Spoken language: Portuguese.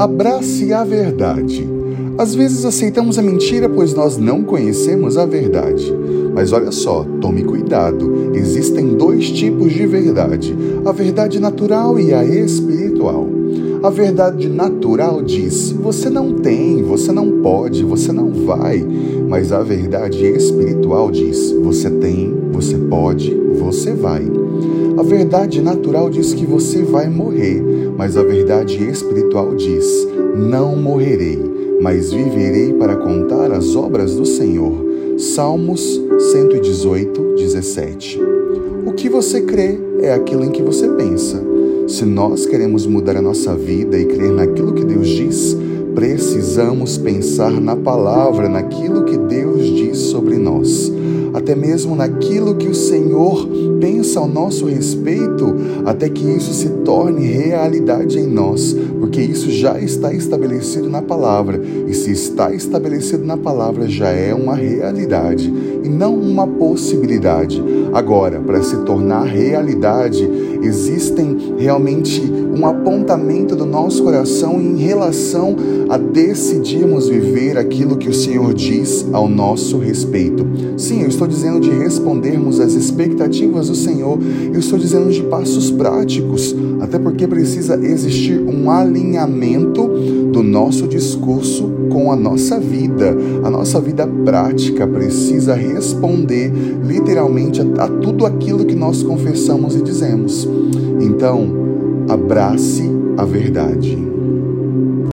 Abrace a verdade. Às vezes aceitamos a mentira pois nós não conhecemos a verdade. Mas olha só, tome cuidado. Existem dois tipos de verdade: a verdade natural e a espiritual. A verdade natural diz: você não tem, você não pode, você não vai. Mas a verdade espiritual diz: você tem, você pode, você vai. A verdade natural diz que você vai morrer, mas a verdade espiritual diz: Não morrerei, mas viverei para contar as obras do Senhor. Salmos 118, 17. O que você crê é aquilo em que você pensa. Se nós queremos mudar a nossa vida e crer naquilo que Deus precisamos pensar na palavra, naquilo que Deus diz sobre nós até mesmo naquilo que o Senhor pensa ao nosso respeito, até que isso se torne realidade em nós, porque isso já está estabelecido na palavra, e se está estabelecido na palavra, já é uma realidade e não uma possibilidade. Agora, para se tornar realidade, existem realmente um apontamento do nosso coração em relação a decidirmos viver aquilo que o Senhor diz ao nosso respeito. Sim, eu estou dizendo de respondermos às expectativas do Senhor, eu estou dizendo de passos práticos, até porque precisa existir um alinhamento do nosso discurso com a nossa vida. A nossa vida prática precisa responder literalmente a, a tudo aquilo que nós confessamos e dizemos. Então, abrace a verdade.